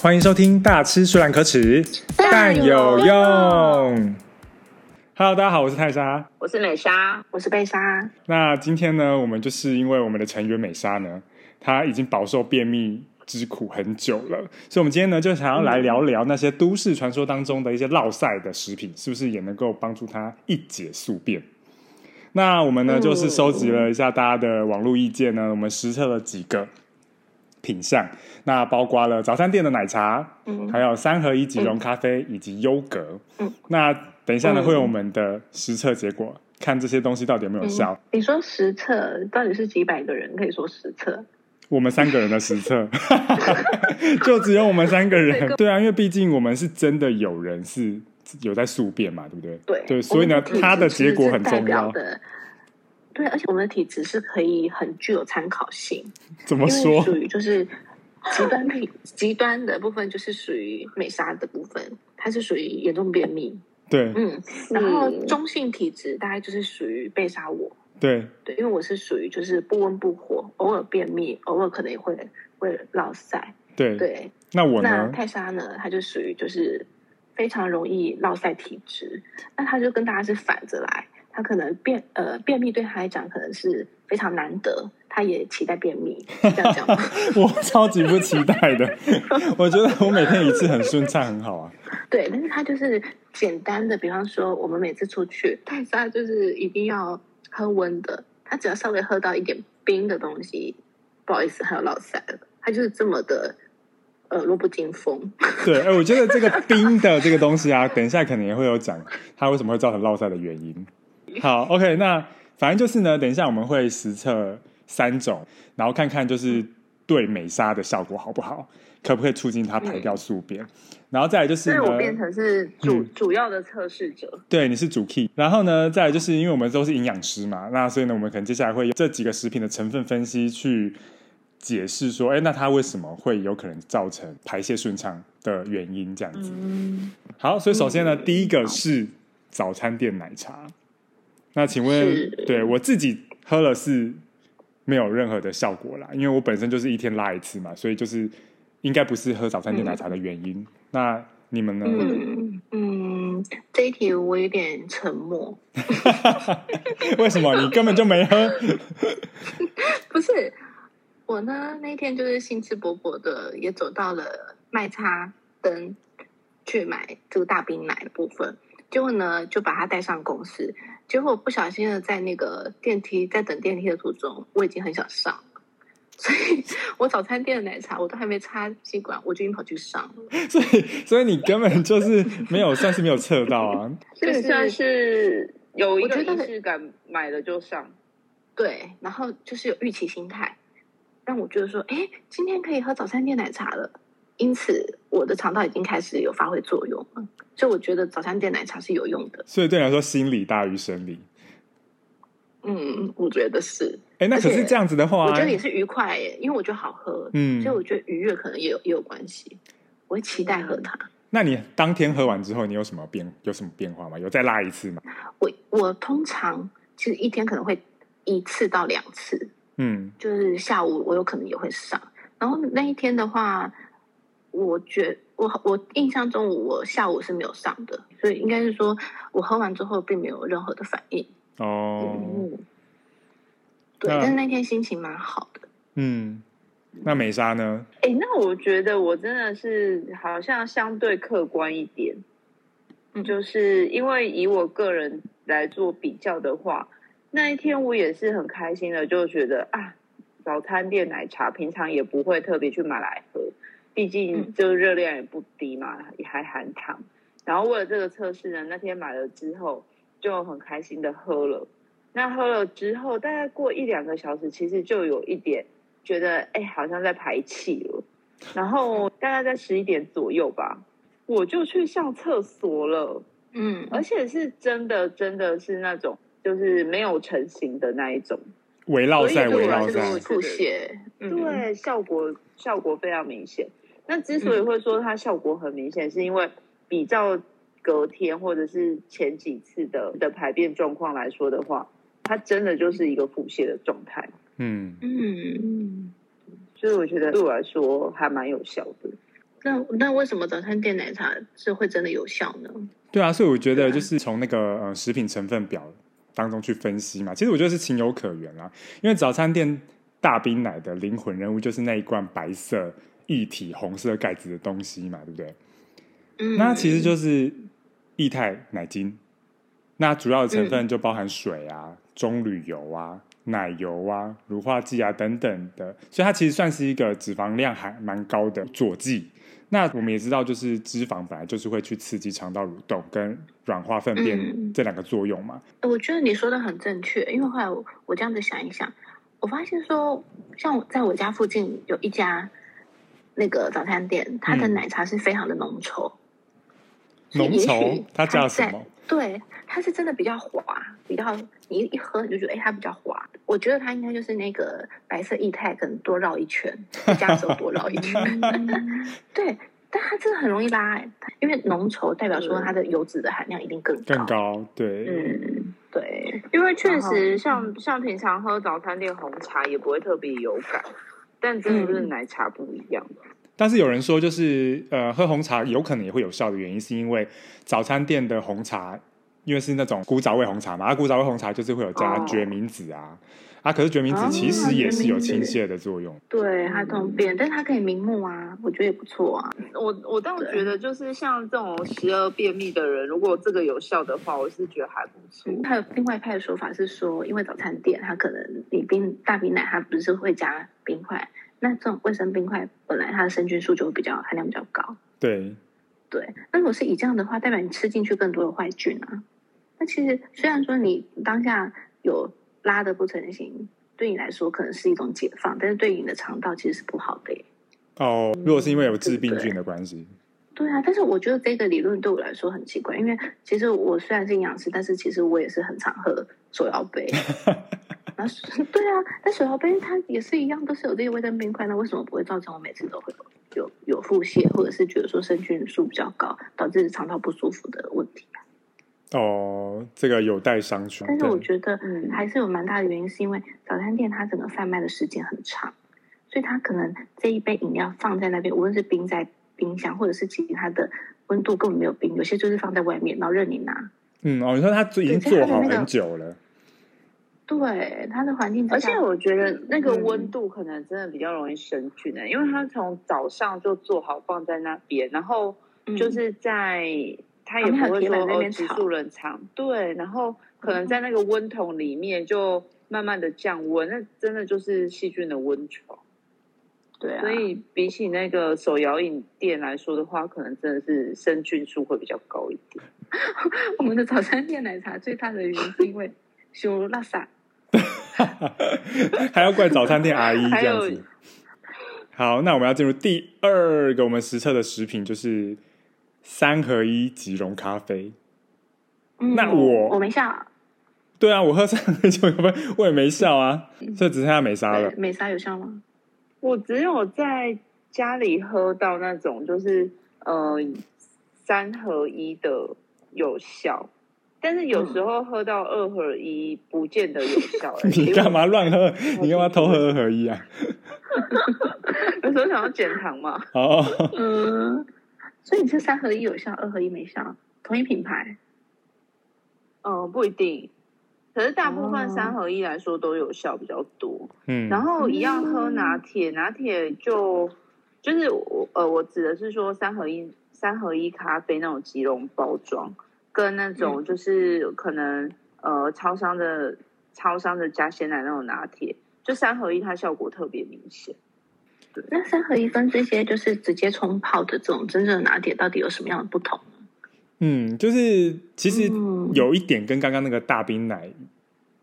欢迎收听《大吃虽然可耻，但有用》。Hello，大家好，我是泰莎，我是美莎，我是贝莎。那今天呢，我们就是因为我们的成员美莎呢，她已经饱受便秘之苦很久了，所以我们今天呢，就想要来聊聊那些都市传说当中的一些落塞的食品，是不是也能够帮助她一解宿便？那我们呢，就是收集了一下大家的网络意见呢，我们实测了几个。品相，那包括了早餐店的奶茶，嗯，还有三合一即溶咖啡以及优格，嗯，那等一下呢会有我们的实测结果，看这些东西到底有没有效。你说实测到底是几百个人可以说实测？我们三个人的实测，就只有我们三个人。对啊，因为毕竟我们是真的有人是有在宿便嘛，对不对？对对，所以呢，它的结果很重要。对，而且我们的体质是可以很具有参考性。怎么说？属于就是极端体，极端的部分就是属于美沙的部分，它是属于严重便秘。对，嗯，然后中性体质大概就是属于被杀我。对，对，因为我是属于就是不温不火，偶尔便秘，偶尔可能也会会落腮。对对，那我呢？那泰莎呢？它就属于就是非常容易落腮体质，那它就跟大家是反着来。他可能便呃便秘对他来讲可能是非常难得，他也期待便秘，这样讲？我超级不期待的，我觉得我每天一次很顺畅，很好啊。对，但是他就是简单的，比方说我们每次出去，泰莎就是一定要喝温的，他只要稍微喝到一点冰的东西，不好意思，还有老塞了，他就是这么的呃弱不禁风。对，哎，我觉得这个冰的这个东西啊，等一下可能也会有讲，它为什么会造成落塞的原因。好，OK，那反正就是呢，等一下我们会实测三种，然后看看就是对美沙的效果好不好，可不可以促进它排掉宿便，然后再来就是呢，我变成是主主要的测试者，对，你是主 key，然后呢，再来就是因为我们都是营养师嘛，那所以呢，我们可能接下来会用这几个食品的成分分析去解释说，哎，那它为什么会有可能造成排泄顺畅的原因这样子。好，所以首先呢，第一个是早餐店奶茶。那请问，对我自己喝了是没有任何的效果啦，因为我本身就是一天拉一次嘛，所以就是应该不是喝早餐店奶茶的原因。那你们呢？嗯嗯，这一题我有点沉默。为什么？你根本就没喝？不是我呢，那天就是兴致勃勃的，也走到了卖茶灯去买这个大冰奶的部分。结果呢，就把他带上公司。结果不小心的在那个电梯，在等电梯的途中，我已经很想上。所以我早餐店的奶茶我都还没插吸管，我就已经跑去上了。所以，所以你根本就是没有，算是没有测到啊。这算是有一个仪式感，买了就上。对，然后就是有预期心态，让我觉得说，哎，今天可以喝早餐店奶茶了。因此，我的肠道已经开始有发挥作用了，所以我觉得早餐店奶茶是有用的。所以对你来说，心理大于生理。嗯，我觉得是。哎，那可是这样子的话，我觉得也是愉快耶，因为我觉得好喝，嗯，所以我觉得愉悦可能也有也有关系。我会期待喝它。那你当天喝完之后，你有什么变有什么变化吗？有再拉一次吗？我我通常其实一天可能会一次到两次，嗯，就是下午我有可能也会上，然后那一天的话。我觉我我印象中我下午是没有上的，所以应该是说我喝完之后并没有任何的反应哦。对，但是那天心情蛮好的。嗯，那美莎呢？哎，那我觉得我真的是好像相对客观一点，就是因为以我个人来做比较的话，那一天我也是很开心的，就觉得啊，早餐店奶茶平常也不会特别去买来喝。毕竟就热量也不低嘛，也还含糖。然后为了这个测试呢，那天买了之后就很开心的喝了。那喝了之后，大概过一两个小时，其实就有一点觉得，哎，好像在排气了。然后大概在十一点左右吧，我就去上厕所了。嗯，而且是真的，真的是那种就是没有成型的那一种。围绕在围绕在吐血，对，效果效果非常明显。那之所以会说它效果很明显，是因为比较隔天或者是前几次的的排便状况来说的话，它真的就是一个腹泻的状态。嗯嗯，所以我觉得对我来说还蛮有效的。那那为什么早餐店奶茶是会真的有效呢？对啊，所以我觉得就是从那个呃食品成分表当中去分析嘛，其实我觉得是情有可原啦。因为早餐店大冰奶的灵魂人物就是那一罐白色液体红色盖子的东西嘛，对不对？嗯，那其实就是液态奶精，那主要的成分就包含水啊、棕榈油啊、奶油啊、乳化剂啊等等的，所以它其实算是一个脂肪量还蛮高的佐剂。那我们也知道，就是脂肪本来就是会去刺激肠道蠕动跟软化粪便这两个作用嘛。我觉得你说的很正确，因为后来我我这样子想一想，我发现说，像在我家附近有一家那个早餐店，它的奶茶是非常的浓稠。浓稠，它叫什么？对，它是真的比较滑，比较你一喝你就觉得哎，它比较滑。我觉得它应该就是那个白色液态，可能多绕一圈，加 手多绕一圈。对，但它真的很容易拉，因为浓稠代表说它的油脂的含量一定更高。更高，对，嗯，对，因为确实像像平常喝早餐店红茶也不会特别有感，但真的是奶茶不一样。但是有人说，就是呃，喝红茶有可能也会有效的原因，是因为早餐店的红茶，因为是那种古早味红茶嘛，啊，古早味红茶就是会有加决明子啊，啊，可是决明子其实也是有清泻的作用，对，它通便，但是它可以明目啊，我觉得也不错啊。我我倒觉得，就是像这种时而便秘的人，如果这个有效的话，我是觉得还不错。还有另外一派的说法是说，因为早餐店它可能你冰大冰奶，它不是会加冰块。那这种卫生冰块本来它的生菌数就会比较含量比较高，对，对。那如果是以这样的话，代表你吃进去更多的坏菌啊。那其实虽然说你当下有拉的不成形，对你来说可能是一种解放，但是对你的肠道其实是不好的。哦，如果是因为有致病菌的关系，对啊。但是我觉得这个理论对我来说很奇怪，因为其实我虽然是营养师，但是其实我也是很常喝手摇杯。那对啊，但手摇杯它也是一样，都是有这些卫生冰块，那为什么不会造成我每次都会有有有腹泻，或者是觉得说生菌数比较高，导致肠道不舒服的问题哦，这个有待商榷。但是我觉得还是有蛮大的原因，是因为早餐店它整个贩卖的时间很长，所以它可能这一杯饮料放在那边，无论是冰在冰箱，或者是其他的温度根本没有冰，有些就是放在外面，然后任你拿。嗯，哦，你说它已经做好很久了。对它的环境，而且我觉得那个温度可能真的比较容易生菌的，因为它从早上就做好放在那边，然后就是在它也不会说哦急速冷藏，对，然后可能在那个温桶里面就慢慢的降温，那真的就是细菌的温床。对啊，所以比起那个手摇饮店来说的话，可能真的是生菌数会比较高一点。我们的早餐店奶茶最大的原因是因为修拉萨。还要怪早餐店阿姨 这样子。好，那我们要进入第二个我们实测的食品，就是三合一即溶咖啡。那我我没笑。对啊，我喝三合一即溶咖啡，我也没笑啊。所以只剩下美沙了。美沙有效吗？我只有在家里喝到那种，就是呃三合一的有效。但是有时候喝到二合一不见得有效。你干嘛乱喝？你干嘛偷喝二合一啊？有时候想要减糖嘛。哦。嗯。所以你是三合一有效，二合一没效，同一品牌？嗯，不一定。可是大部分三合一来说都有效比较多。嗯。然后一样喝拿铁，拿铁就就是我呃，我指的是说三合一三合一咖啡那种即溶包装。跟那种就是可能呃，超商的超商的加鲜奶那种拿铁，就三合一，它效果特别明显。对，那三合一跟这些就是直接冲泡的这种真正的拿铁，到底有什么样的不同呢？嗯，就是其实有一点跟刚刚那个大冰奶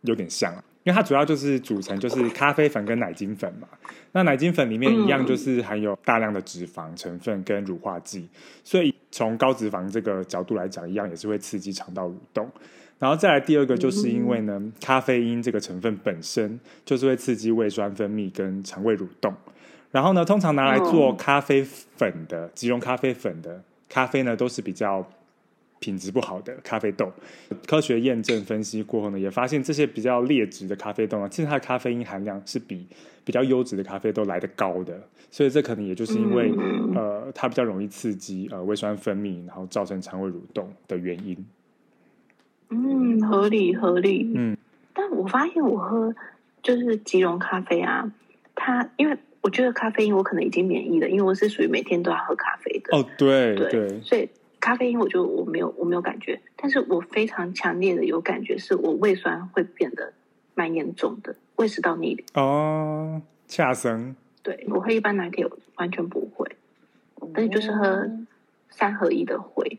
有点像，因为它主要就是组成就是咖啡粉跟奶精粉嘛。那奶精粉里面一样就是含有大量的脂肪成分跟乳化剂，所以。从高脂肪这个角度来讲，一样也是会刺激肠道蠕动。然后再来第二个，就是因为呢，咖啡因这个成分本身就是会刺激胃酸分泌跟肠胃蠕动。然后呢，通常拿来做咖啡粉的即溶咖啡粉的咖啡呢，都是比较品质不好的咖啡豆。科学验证分析过后呢，也发现这些比较劣质的咖啡豆呢，其实它的咖啡因含量是比比较优质的咖啡豆来的高的。所以这可能也就是因为呃，它比较容易刺激呃胃酸分泌，然后造成肠胃蠕动的原因。嗯，合理合理。嗯，但我发现我喝就是即溶咖啡啊，它因为我觉得咖啡因我可能已经免疫了，因为我是属于每天都要喝咖啡的。哦，对对，所以咖啡因我就我没有我没有感觉，但是我非常强烈的有感觉，是我胃酸会变得蛮严重的，胃食道逆流。哦，恰生。对我喝一般拿铁完全不会，但是就是喝三合一的会，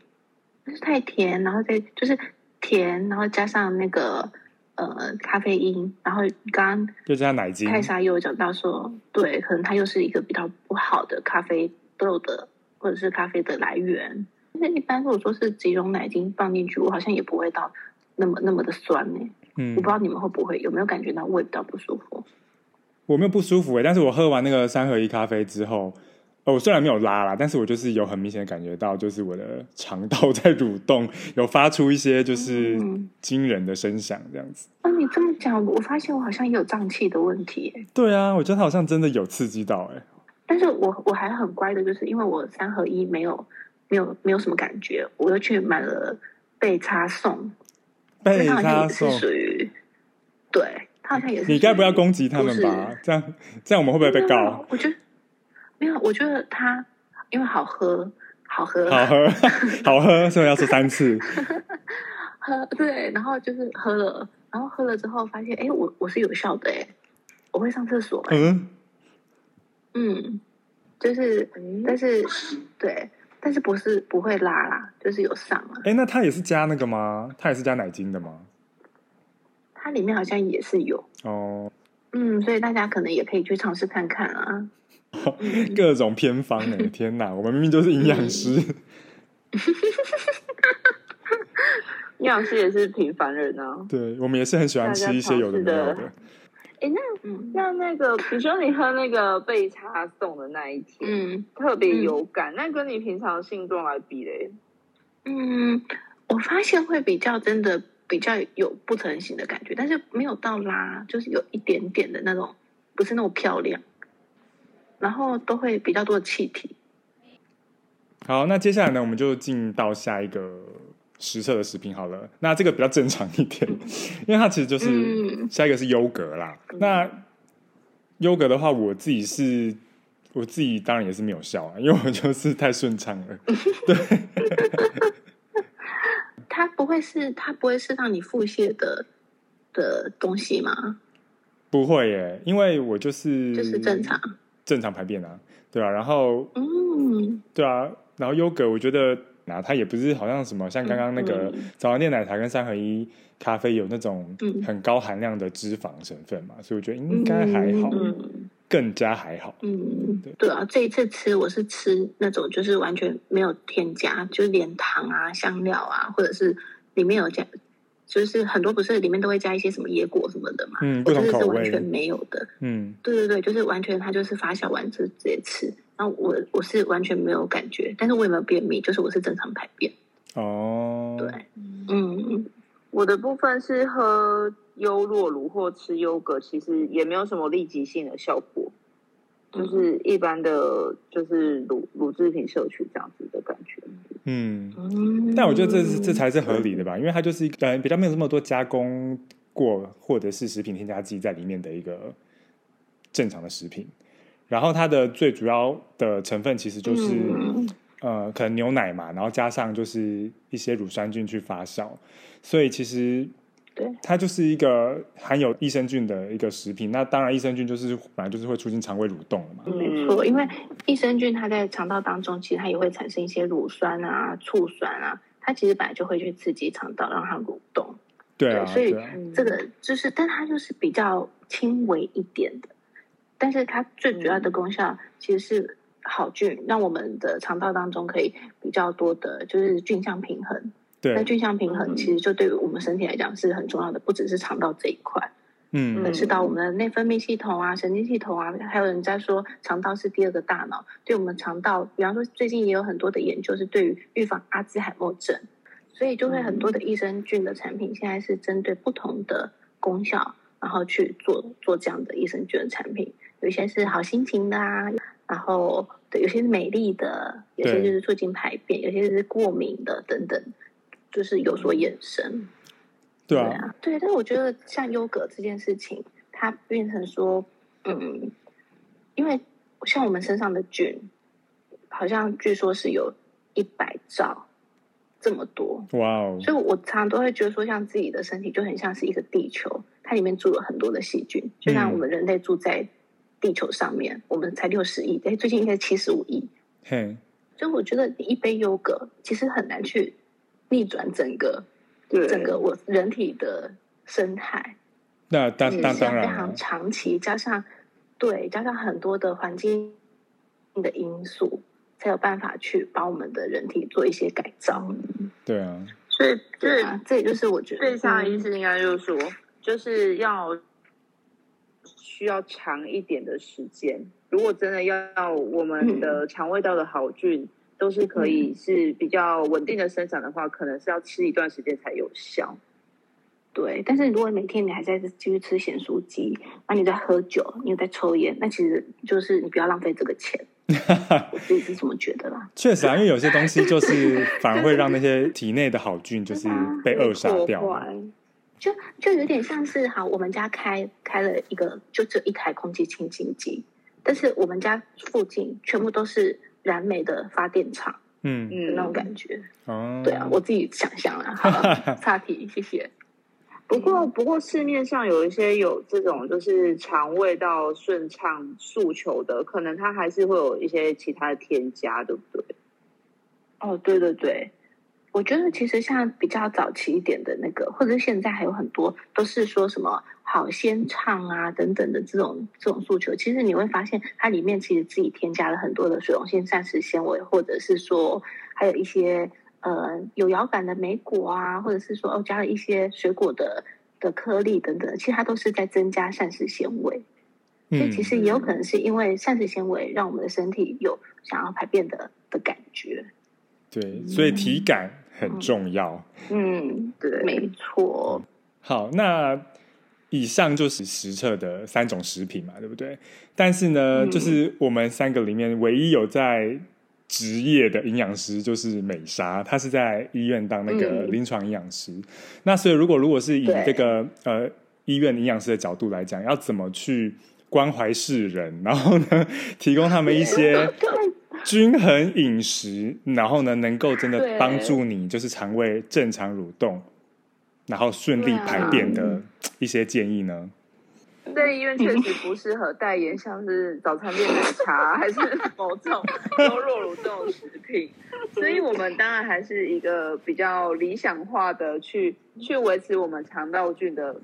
就是太甜，然后再就是甜，然后加上那个呃咖啡因，然后刚刚又加奶精，泰莎又讲到说，对，可能它又是一个比较不好的咖啡豆的或者是咖啡的来源。那一般如果说是几种奶精放进去，我好像也不会到那么那么的酸呢。嗯，我不知道你们会不会有没有感觉到胃比较不舒服。我没有不舒服哎，但是我喝完那个三合一咖啡之后，我虽然没有拉啦，但是我就是有很明显的感觉到，就是我的肠道在蠕动，有发出一些就是惊人的声响，这样子。哦，你这么讲，我发现我好像也有胀气的问题。对啊，我觉得它好像真的有刺激到哎。但是我我还很乖的，就是因为我三合一没有没有没有什么感觉，我又去买了被插送，被插送属于对。好像也是。你该不要攻击他们吧？这样这样我们会不会被告？我觉得没有，我觉得它因为好喝，好喝，好喝，好喝，所以要吃三次。喝对，然后就是喝了，然后喝了之后发现，哎，我我是有效的，哎，我会上厕所。嗯嗯，就是，但是对，但是不是不会拉啦，就是有上啊。哎，那它也是加那个吗？它也是加奶精的吗？它里面好像也是有哦，嗯，所以大家可能也可以去尝试看看啊。各种偏方哎，天哪！我们明明就是营养师，营养师也是平凡人啊。对，我们也是很喜欢吃一些有的没有的。哎，那那那个，比如说你喝那个被茶送的那一天，嗯，特别有感，那跟你平常性状来比嘞？嗯，我发现会比较真的。比较有不成形的感觉，但是没有到拉，就是有一点点的那种，不是那么漂亮。然后都会比较多的气体。好，那接下来呢，我们就进到下一个实测的食品好了。那这个比较正常一点，因为它其实就是下一个是优格啦。那优格的话，我自己是，我自己当然也是没有笑啊，因为我就是太顺畅了。对。它不会是它不会是让你腹泻的的东西吗？不会耶，因为我就是就是正常正常排便啊，对啊，然后嗯，对啊，然后优格我觉得啊它也不是好像什么像刚刚那个早餐店奶茶跟三合一咖啡有那种很高含量的脂肪成分嘛，所以我觉得应该还好。更加还好，嗯，对。啊，这一次吃我是吃那种就是完全没有添加，就是连糖啊、香料啊，或者是里面有加，就是很多不是里面都会加一些什么野果什么的嘛，嗯，不同是完全没有的，嗯，对对对，就是完全它就是发酵完就直接吃，然后我我是完全没有感觉，但是我也没有便秘，就是我是正常排便，哦，对，嗯，我的部分是喝。优酪乳或吃优格，其实也没有什么立即性的效果，就是一般的，就是乳乳制品摄取这样子的感觉。嗯，但我觉得这是这才是合理的吧，因为它就是一个比较没有这么多加工过或者是食品添加剂在里面的一个正常的食品。然后它的最主要的成分其实就是呃，可能牛奶嘛，然后加上就是一些乳酸菌去发酵，所以其实。它就是一个含有益生菌的一个食品。那当然，益生菌就是本来就是会促进肠胃蠕动的嘛。没错，因为益生菌它在肠道当中，其实它也会产生一些乳酸啊、醋酸啊，它其实本来就会去刺激肠道，让它蠕动。对啊，所以这个就是，但它就是比较轻微一点的，但是它最主要的功效其实是好菌，让我们的肠道当中可以比较多的，就是菌相平衡。那菌相平衡其实就对于我们身体来讲是很重要的，不只是肠道这一块，嗯，而是到我们的内分泌系统啊、神经系统啊，还有人在说肠道是第二个大脑，对我们肠道，比方说最近也有很多的研究是对于预防阿兹海默症，所以就会很多的益生菌的产品，现在是针对不同的功效，然后去做做这样的益生菌的产品。有些是好心情的啊，然后对，有些是美丽的，有些就是促进排便，有些是过敏的等等，就是有所衍生。对啊，对，但是我觉得像优格这件事情，它变成说，嗯，因为像我们身上的菌，好像据说是有一百兆这么多，哇哦！所以我常常都会觉得说，像自己的身体就很像是一个地球，它里面住了很多的细菌，就像我们人类住在地球上面，我们才六十亿，哎，最近应该七十五亿，嘿，所以我觉得一杯优格其实很难去逆转整个。对整个我人体的生态，那当当当然非常长期，加上对加上很多的环境的因素，才有办法去把我们的人体做一些改造。对啊，所以对啊，这也就是我觉得最上的意思应该就是说，就是要需要长一点的时间。如果真的要我们的肠胃道的好菌。都是可以是比较稳定的生长的话，可能是要吃一段时间才有效。对，但是如果每天你还在继续吃咸酥鸡，那你在喝酒，你在抽烟，那其实就是你不要浪费这个钱。我自己是这么觉得啦。确实啊，因为有些东西就是反而会让那些体内的好菌就是被扼杀掉。就就有点像是好，我们家开开了一个就这一台空气清新机，但是我们家附近全部都是。燃煤的发电厂，嗯嗯，那种感觉，哦，对啊，我自己想象啊，好，差题，谢谢。不过，不过市面上有一些有这种就是肠胃道顺畅诉求的，可能它还是会有一些其他的添加，对不对？哦，对对对。我觉得其实像比较早期一点的那个，或者是现在还有很多都是说什么好先唱啊等等的这种这种诉求，其实你会发现它里面其实自己添加了很多的水溶性膳食纤维，或者是说还有一些呃有摇感的莓果啊，或者是说哦加了一些水果的的颗粒等等，其实它都是在增加膳食纤维。所以其实也有可能是因为膳食纤维让我们的身体有想要排便的的感觉。对，所以体感。很重要，嗯，对，没错。好，那以上就是实测的三种食品嘛，对不对？但是呢，就是我们三个里面唯一有在职业的营养师，就是美莎，她是在医院当那个临床营养师。那所以，如果如果是以这个呃医院营养师的角度来讲，要怎么去关怀世人，然后呢，提供他们一些。均衡饮食，然后呢，能够真的帮助你，就是肠胃正常蠕动，然后顺利排便的一些建议呢？在医院确实不适合代言，像是早餐店奶茶，还是某种优酪乳这种食品。所以我们当然还是一个比较理想化的去去维持我们肠道菌的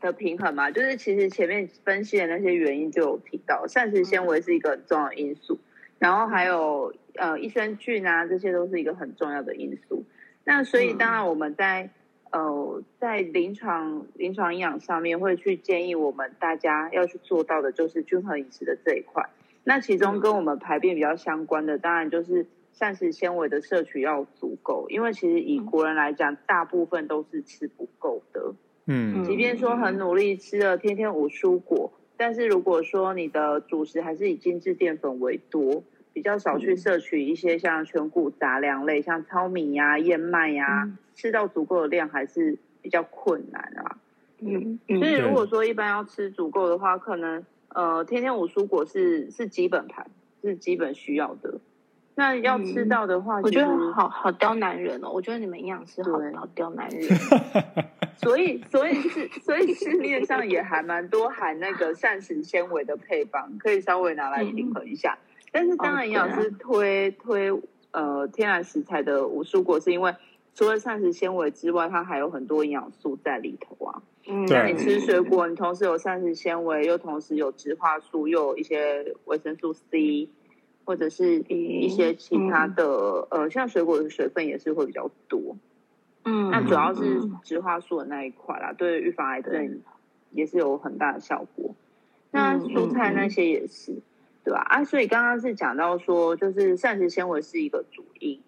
的平衡嘛。就是其实前面分析的那些原因就有提到，膳食纤维是一个很重要的因素。然后还有呃益生菌啊，这些都是一个很重要的因素。那所以当然我们在呃在临床临床营养上面会去建议我们大家要去做到的就是均衡饮食的这一块。那其中跟我们排便比较相关的，当然就是膳食纤维的摄取要足够，因为其实以国人来讲，大部分都是吃不够的。嗯，即便说很努力吃了天天五蔬果。但是如果说你的主食还是以精致淀粉为多，比较少去摄取一些像全谷杂粮类，像糙米呀、燕麦呀，吃到足够的量还是比较困难啊。嗯，所以如果说一般要吃足够的话，可能呃天天五蔬果是是基本盘，是基本需要的。那要吃到的话，我觉得好好刁男人哦。我觉得你们营养师好好刁男人。所以，所以是，所以市面上也还蛮多含那个膳食纤维的配方，可以稍微拿来平衡一下。但是，当然营养师推推呃天然食材的五蔬果，是因为除了膳食纤维之外，它还有很多营养素在里头啊。嗯，那你吃水果，你同时有膳食纤维，又同时有植化素，又有一些维生素 C。或者是一些其他的，呃，像水果的水分也是会比较多，嗯，那主要是植化素的那一块啦，对预防癌症也是有很大的效果。那蔬菜那些也是，对吧？啊，所以刚刚是讲到说，就是膳食纤维是一个主因，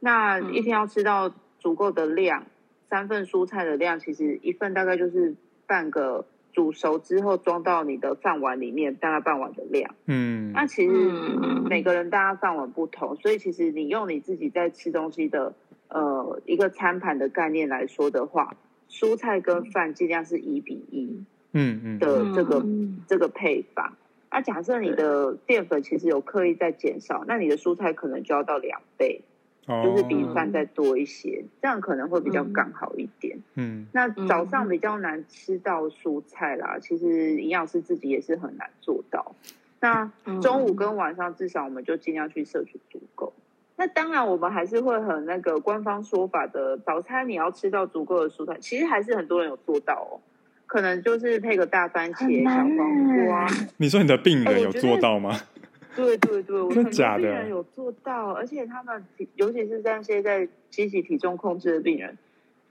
那一天要吃到足够的量，三份蔬菜的量，其实一份大概就是半个煮熟之后装到你的饭碗里面，大概半碗的量。嗯，那其实每个人大家饭碗不同，所以其实你用你自己在吃东西的呃一个餐盘的概念来说的话，蔬菜跟饭尽量是一比一嗯嗯的这个、嗯这个配法。那假设你的淀粉其实有刻意在减少，那你的蔬菜可能就要到两倍，哦，就是比饭再多一些，这样可能会比较刚好一点。嗯那早上比较难吃到蔬菜啦，其实营养师自己也是很难做到。那中午跟晚上至少我们就尽量去摄取足够。那当然，我们还是会很那个官方说法的，早餐你要吃到足够的蔬菜，其实还是很多人有做到哦。可能就是配个大番茄、小黄瓜。你说你的病人有做到吗？对对对，我很多真的假的病人有做到，而且他们尤其是在现在积极体重控制的病人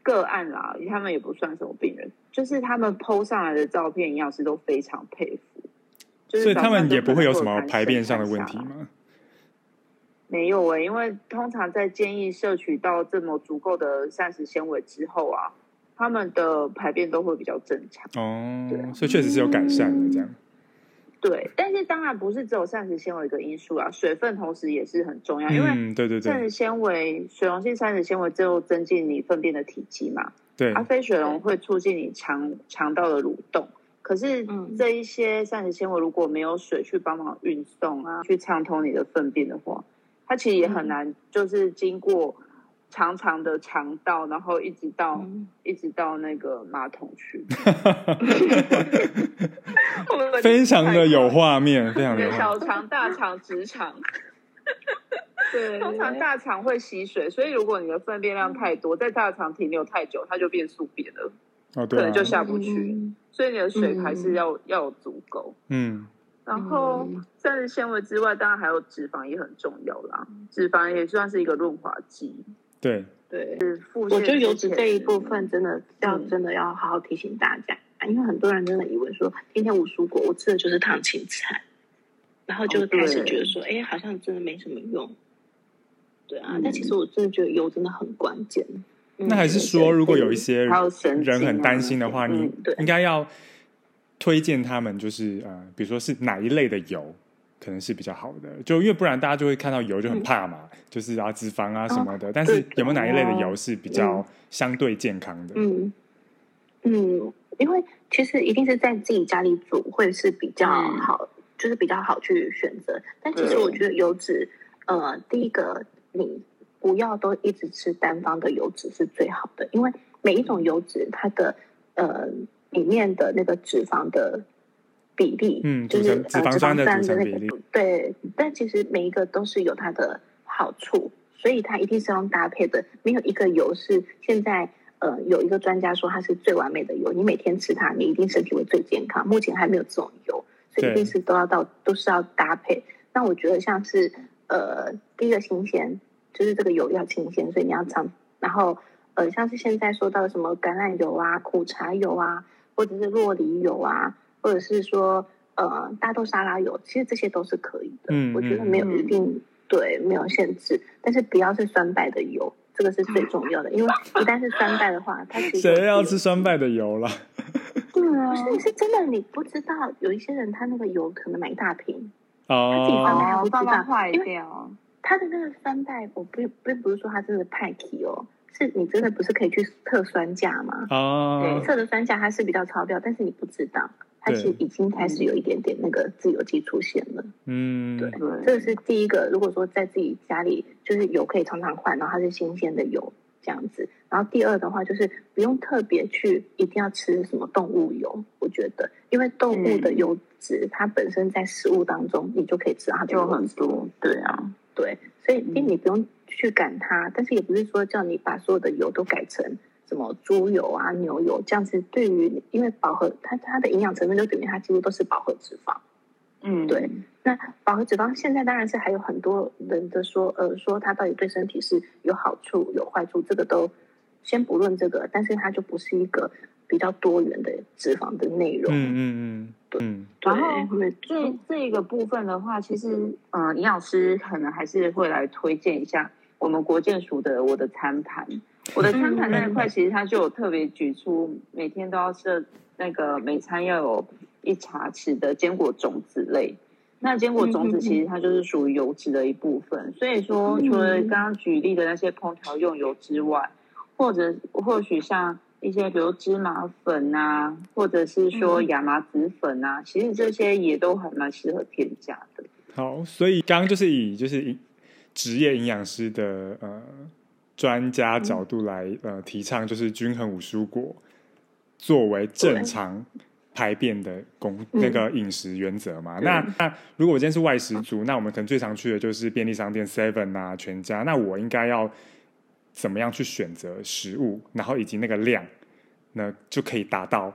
个案啦，他们也不算什么病人，就是他们 PO 上来的照片，营养师都非常佩服。就是所以他们也不会有什么排便上的问题吗？没有诶、因为通常在建议摄取到这么足够的膳食纤维之后啊，他们的排便都会比较正常。哦对啊，所以确实是有改善的这样。对，但是当然不是只有膳食纤维一个因素啊，水分同时也是很重要，因为嗯，对对对。膳食纤维、水溶性膳食纤维最后增进你粪便的体积嘛，对而，非水溶会促进你肠肠道的蠕动。可是嗯。这一些膳食纤维如果没有水去帮忙运送啊，去畅通你的粪便的话，它其实也很难，就是经过长长的肠道，然后一直到、嗯一直到那个马桶去。非常的有画面，非常的有。小肠、大肠、直肠。对通常大肠会吸水，所以如果你的粪便量太多，在大肠停留太久，它就变宿便了，哦，对啊可能，就下不去。嗯所以你的水还是要、要有足够。嗯，然后嗯膳食纤维之外，当然还有脂肪也很重要啦。脂肪也算是一个润滑剂。对，对，我觉得泻油脂这一部分真的要嗯。真的要好好提醒大家，因为很多人真的以为说天天无蔬果，我吃的就是烫青菜，然后就哦开始觉得说，哎、好像真的没什么用。对啊，嗯但其实我真的觉得油真的很关键。那还是说，如果有一些人很担心的话，你应该要推荐他们，就是呃，比如说是哪一类的油，可能是比较好的。就因为不然大家就会看到油就很怕嘛，就是啊脂肪啊什么的。但是有没有哪一类的油是比较相对健康的？嗯嗯，因为其实一定是在自己家里煮会是比较嗯好，就是比较好去选择。但其实我觉得油脂，呃，第一个你不要都一直吃单方的油脂是最好的，因为每一种油脂它的呃里面的那个脂肪的比例，嗯就是脂肪呃酸的的那组成比例个对，但其实每一个都是有它的好处，所以它一定是要搭配的，没有一个油是现在。呃，有一个专家说它是最完美的油，你每天吃它，你一定身体会最健康。目前还没有这种油，所以一定是都要到都是要搭配。那我觉得像是呃，第一个新鲜，就是这个油要新鲜，所以你要常。然后呃，像是现在说到什么橄榄油啊、苦茶油啊，或者是洛梨油啊，或者是说呃大豆沙拉油，其实这些都是可以的。嗯我觉得没有一定对，没有限制，但是不要是酸败的油。这个是最重要的，因为一旦是酸败的话，它其实谁要吃酸败的油了？对啊不是是真的，你不知道有一些人他那个油可能买一大瓶，哦，哦，放到坏因为掉。他的那个酸败，我并并不是说他真的派气哦，是你真的不是可以去测酸价吗？哦，测的酸价它是比较超标，但是你不知道，它对其实已经开始有一点点那个自由基出现了。嗯，对对，这个是第一个。如果说在自己家里就是油可以常常换，然后它是新鲜的油这样子。然后第二的话就是不用特别去一定要吃什么动物油，我觉得，因为动物的油脂、它本身在食物当中你就可以吃到它就很多。对啊，对，所以第一你不用去赶它，但是也不是说叫你把所有的油都改成什么猪油啊、牛油这样子。对于因为饱和它它的营养成分就等于它几乎都是饱和脂肪。嗯，对那饱和脂肪现在当然是还有很多人的说，呃，说它到底对身体是有好处有坏处，这个都先不论这个，但是它就不是一个比较多元的脂肪的内容。嗯嗯嗯嗯，对，然后没这这一个部分的话，其实嗯，呃营养师可能还是会来推荐一下我们国健署的我的餐盘。我的餐盘那一块，其实它就有特别举出，每天都要吃那个每餐要有一茶匙的坚果种子类。那坚果种子其实它就是属于油脂的一部分，所以说除了刚刚举例的那些烹调用油之外，或者或许像一些比如芝麻粉啊，或者是说亚麻籽粉啊，其实这些也都还蛮适合添加的。好，所以刚刚就是以就是职业营养师的呃专家角度来呃提倡，就是均衡五蔬果作为正常。排便的功那个饮食原则嘛，那那如果我今天是外食族，那我们可能最常去的就是便利商店 Seven 啊、全家，那我应该要怎么样去选择食物，然后以及那个量，那就可以达到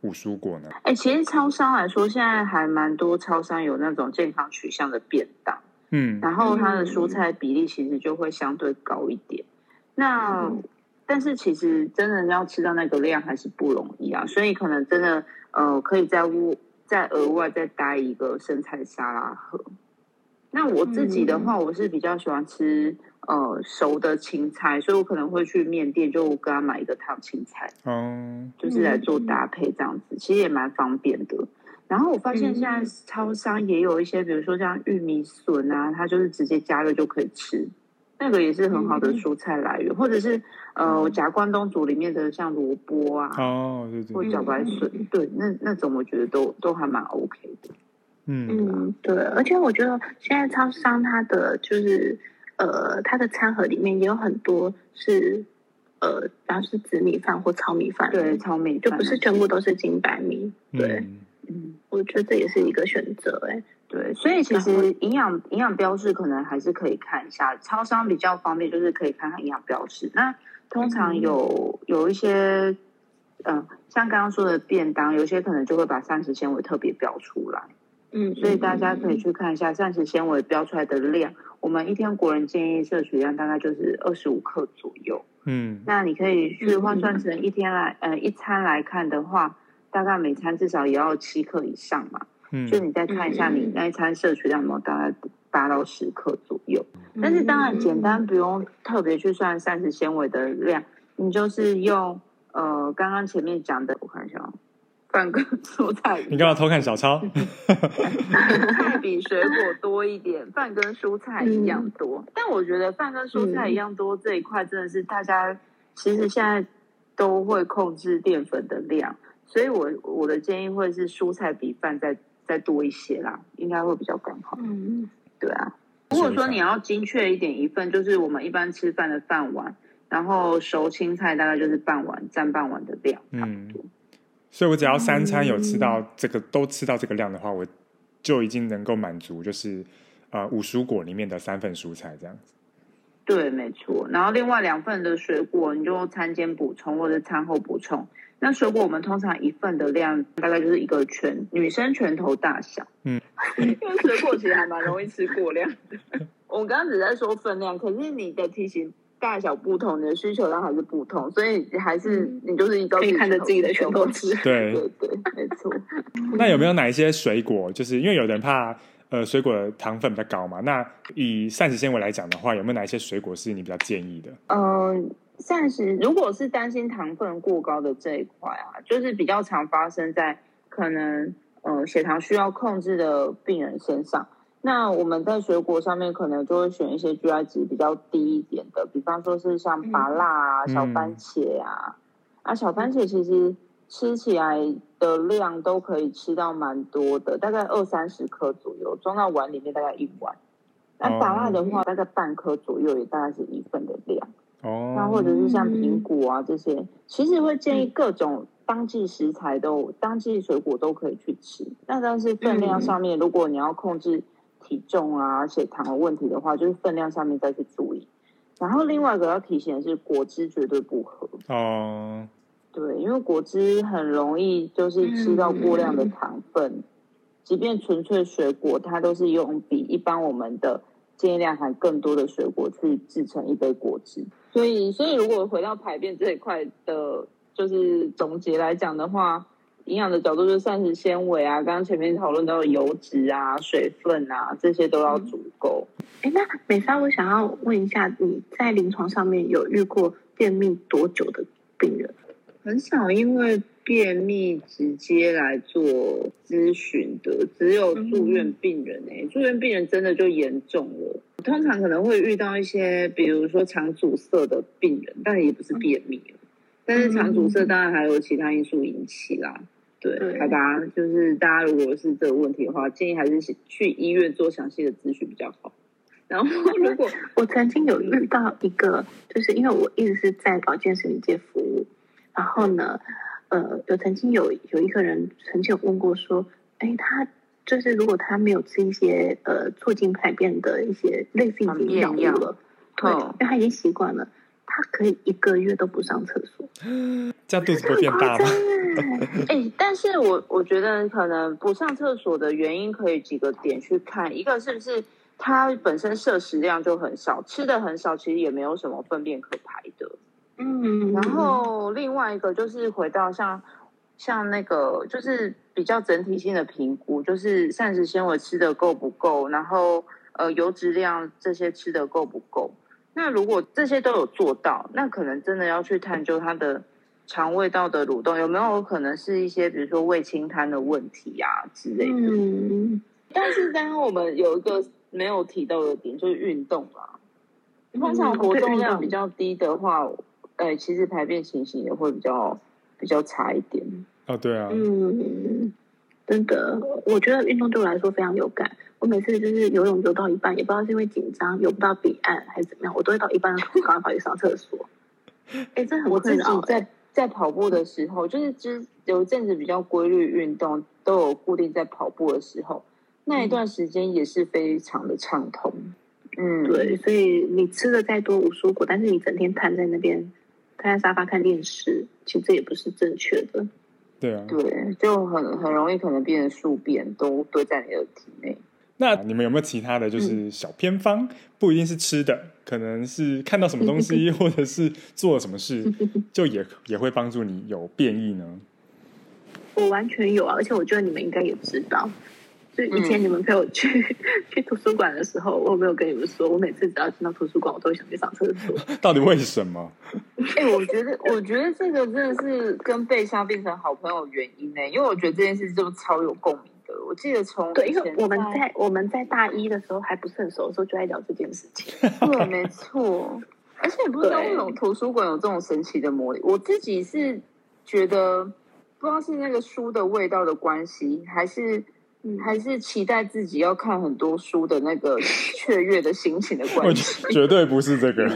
五蔬果呢？哎，其实超商来说，现在还蛮多超商有那种健康取向的便当，嗯，然后它的蔬菜比例其实就会相对高一点。那但是其实真的要吃到那个量还是不容易啊，所以可能真的。呃，可以在屋再额外再搭一个生菜沙拉盒。那我自己的话，我是比较喜欢吃呃熟的青菜，所以我可能会去面店就跟他买一个烫青菜，哦，就是来做搭配这样子，其实也蛮方便的。然后我发现现在超商也有一些，比如说像玉米笋啊，它就是直接加热就可以吃。那个也是很好的蔬菜来源，或者是呃，夹关东煮里面的像萝卜啊，哦，对对，或茭白笋，对，那那种我觉得都都还蛮 OK 的。嗯。嗯，对，而且我觉得现在超商它的就是呃，它的餐盒里面也有很多是呃，然后是紫米饭或糙米饭，对，糙米就不是全部都是精白米，对，嗯，我觉得这也是一个选择，哎。对，所以其实营养营养标示可能还是可以看一下，超商比较方便，就是可以看看营养标示。那通常有有一些，嗯，像刚刚说的便当，有些可能就会把膳食纤维特别标出来。嗯，所以大家可以去看一下膳食纤维标出来的量。我们一天国人建议摄取量大概就是二十五克左右。嗯，那你可以去换算成一天来，呃，一餐来看的话，大概每餐至少也要七克以上嘛。就你再看一下你那一餐摄取量有没有大概八到十克左右，但是当然简单不用特别去算膳食纤维的量，你就是用呃刚刚前面讲的，我看一下，饭跟蔬菜。你干嘛偷看小抄？菜比水果多一点，饭跟蔬菜一样多。但我觉得饭跟蔬菜一样多这一块真的是大家其实现在都会控制淀粉的量，所以我我的建议会是蔬菜比饭在。再多一些啦，应该会比较刚好。嗯，对啊。如果说你要精确一点，一份就是我们一般吃饭的饭碗，然后熟青菜大概就是半碗占半碗的量，差不多。所以我只要三餐有吃到这个，都吃到这个量的话，我就已经能够满足，就是呃五蔬果里面的三份蔬菜这样子。对，没错。然后另外两份的水果，你就餐间补充或者餐后补充。那水果我们通常一份的量大概就是一个拳，女生拳头大小。嗯，因为水果其实还蛮容易吃过量的。我们刚刚只在说分量，可是你的体型大小不同，你的需求量还是不同，所以还是你就是一可以看着自己的拳头吃。对对对，没错。那有没有哪一些水果？就是因为有人怕呃水果的糖分比较高嘛？那以膳食纤维来讲的话，有没有哪一些水果是你比较建议的？嗯。膳食如果是担心糖分过高的这一块啊，就是比较常发生在可能呃血糖需要控制的病人身上。那我们在水果上面可能就会选一些 GI 值比较低一点的，比方说是像芭辣啊、小番茄啊。啊，小番茄其实吃起来的量都可以吃到蛮多的，大概二三十克左右，装到碗里面大概一碗。那芭辣的话，大概半颗左右，也大概是一份的量。哦，那或者是像苹果啊这些，其实会建议各种当季食材都、当季水果都可以去吃。那但是分量上面，如果你要控制体重啊、血糖的问题的话，就是分量上面再去注意。然后另外一个要提醒的是，果汁绝对不喝哦。对，因为果汁很容易就是吃到过量的糖分，即便纯粹水果，它都是用比一般我们的建议量含更多的水果去制成一杯果汁。所以，所以如果回到排便这一块的，就是总结来讲的话，营养的角度，就是膳食纤维啊，刚刚前面讨论到的油脂啊、水分啊，这些都要足够。哎，那美莎，我想要问一下，你在临床上面有遇过便秘多久的病人？很少，因为便秘直接来做咨询的，只有住院病人哎，住院病人真的就严重了。通常可能会遇到一些，比如说肠阻塞的病人，但也不是便秘了。但是肠阻塞当然还有其他因素引起啦。对，好吧，就是大家如果是这个问题的话，建议还是去医院做详细的咨询比较好。然后，如果我曾经有遇到一个，就是因为我一直是在保健食品界服务，然后呢，呃，有曾经有有一个人曾经有问过说，哎，他就是如果他没有吃一些呃促进排便的一些类似于营养了，对，因为他已经习惯了。他可以一个月都不上厕所，这样肚子会变大吗？哎，但是我我觉得可能不上厕所的原因可以几个点去看，一个是不是他本身摄食量就很少，吃的很少，其实也没有什么粪便可排的。嗯，然后另外一个就是回到像像那个就是比较整体性的评估，就是膳食纤维吃的够不够，然后呃油脂量这些吃的够不够。那如果这些都有做到，那可能真的要去探究他的肠胃道的蠕动有没有可能是一些，比如说胃清瘫的问题啊之类的。嗯，但是刚刚我们有一个没有提到的点，就是运动啦。通常活动量比较低的话，呃，其实排便情形也会比较比较差一点。哦，对啊。嗯，真的，我觉得运动对我来说非常有感。我每次就是游泳游到一半，也不知道是因为紧张游不到彼岸还是怎么样，我都会到一半的时候赶快跑去上厕所。哎，这很困扰。在在跑步的时候，就是之有一阵子比较规律运动，都有固定在跑步的时候，那一段时间也是非常的畅通。嗯，对，所以你吃的再多无蔬果，但是你整天瘫在那边，瘫在沙发看电视，其实这也不是正确的。对啊，对，就很很容易可能变成宿便都堆在你的体内。那你们有没有其他的就是小偏方？不一定是吃的，可能是看到什么东西，或者是做了什么事，就也也会帮助你有变异呢？我完全有啊，而且我觉得你们应该也知道。就以前你们陪我去去图书馆的时候，我有没有跟你们说，我每次只要进到图书馆，我都会想去上厕所。到底为什么？哎，我觉得，我觉得这个真的是跟贝莎变成好朋友原因呢，因为我觉得这件事就超有共鸣的。我记得从对，因为我们在我们在大一的时候还不是很熟的时候，就在聊这件事情。对，没错。而且不知道为什么图书馆有这种神奇的魔力。我自己是觉得，不知道是那个书的味道的关系，还是还是期待自己要看很多书的那个雀跃的心情的关系。绝对不是这个。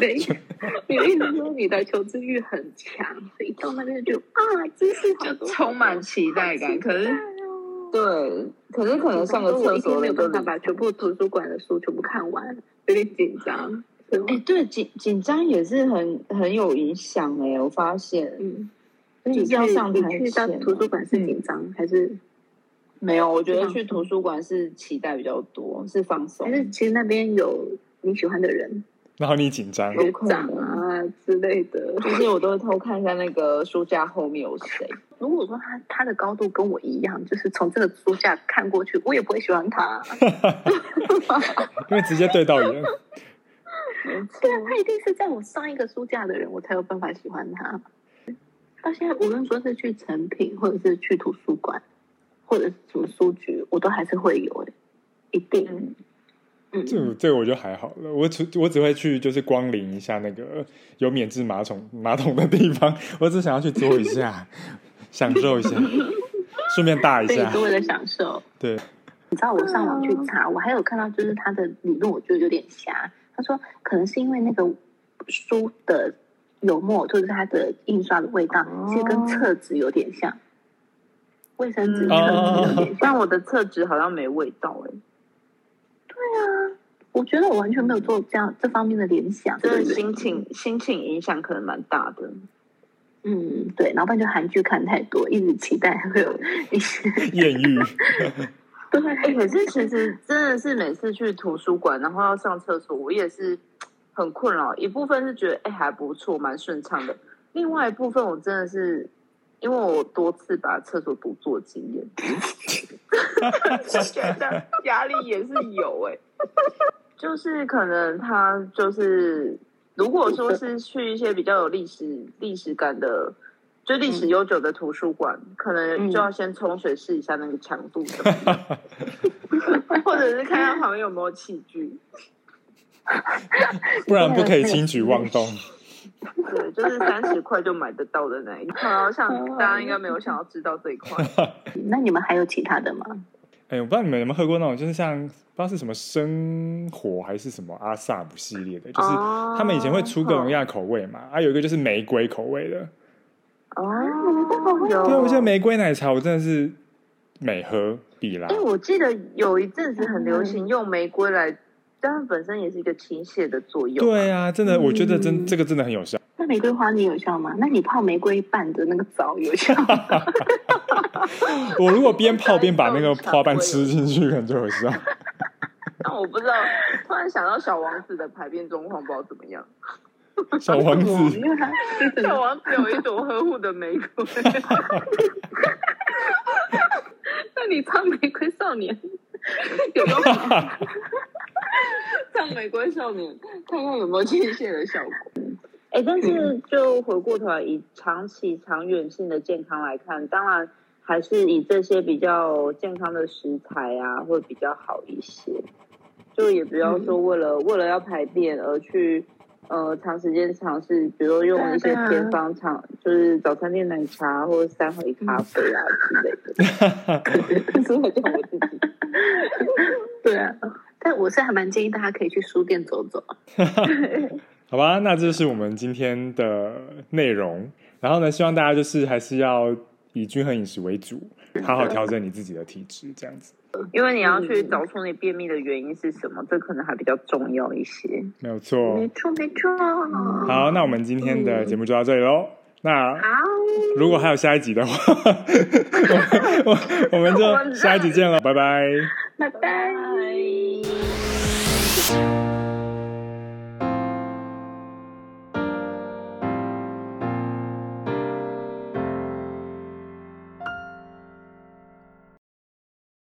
你一直说你的求知欲很强，所以到那边就啊，知识就充满期待感。可是。对，可是可能上个厕所没有办法把全部图书馆的书全部看完，有点紧张。哎，对，紧紧张也是很很有影响哎，我发现。嗯，你要上台去到图书馆是紧张还是没有？我觉得去图书馆是期待比较多，是放松。但是其实那边有你喜欢的人？然后你紧张、学长啊之类的，就是我都会偷看一下那个书架后面有谁。如果说他他的高度跟我一样，就是从这个书架看过去，我也不会喜欢他，因为直接对到眼。对啊，他一定是在我上一个书架的人，我才有办法喜欢他。到现在，无论说是去成品，或者是去图书馆，或者是什么书局，我都还是会有的，一定。这这个我就还好了，我只我只会去就是光临一下那个有免治马桶马桶的地方，我只想要去坐一下，享受一下，顺便大一下，是为了享受。对，你知道我上网去查，我还有看到就是他的理论，我觉得有点瞎。他说可能是因为那个书的油墨，就是它的印刷的味道，其实跟厕纸有点像，卫生纸。但我的厕纸好像没味道哎。对啊，我觉得我完全没有做这样这方面的联想，就是心情心情影响可能蛮大的。嗯，对，然后不然就韩剧看太多，一直期待会有 一些艳遇。对，可是其实真的是每次去图书馆，然后要上厕所，我也是很困扰。一部分是觉得哎还不错，蛮顺畅的；，另外一部分我真的是。因为我多次把厕所堵住的经验，觉得压力也是有哎、就是可能他就是，如果说是去一些比较有历史历史感的，就历史悠久的图书馆，可能就要先冲水试一下那个强度什么的，或者是看看旁边有没有器具。不然不可以轻举妄动。对，就是三十块就买得到的那一块。然后像大家应该没有想要知道这一块，那你们还有其他的吗？哎、我不知道你们有没有喝过那种，就是像不知道是什么生活还是什么阿萨姆系列的，就是哦他们以前会出各种各样的口味嘛，啊，有一个就是玫瑰口味的，哦，有对，我觉得玫瑰奶茶我真的是每喝必来哎、。我记得有一阵子很流行用玫瑰来，但它本身也是一个清泻的作用。对啊，真的，我觉得真嗯这个真的很有效。那玫瑰花你有效吗？那你泡玫瑰瓣的那个澡有效吗？我如果边泡边把那个花瓣吃进去，可能就有效。但我不知道，突然想到小王子的排便状况不知道怎么样。小王子，小王子有一朵呵护的玫瑰，那你唱玫瑰少年有用吗？唱玫瑰少年，看看有没有清泻的效果。哎、但是就回过头来，以长期、长远性的健康来看，当然还是以这些比较健康的食材啊，会比较好一些。就也不要说为了、为了要排便而去呃长时间尝试，比如说用一些偏方尝，就是早餐店奶茶或者三回咖啡啊之类的。是我讲我自己。对啊，但我是还蛮建议大家可以去书店走走。好吧，那这就是我们今天的内容。然后呢，希望大家就是还是要以均衡饮食为主，好好调整你自己的体质，这样子因为你要去找出你便秘的原因是什么，这可能还比较重要一些。没有错。没错没错。好，那我们今天的节目就到这里喽。那好，如果还有下一集的话，我我我们就 下一集见了，拜拜拜。拜。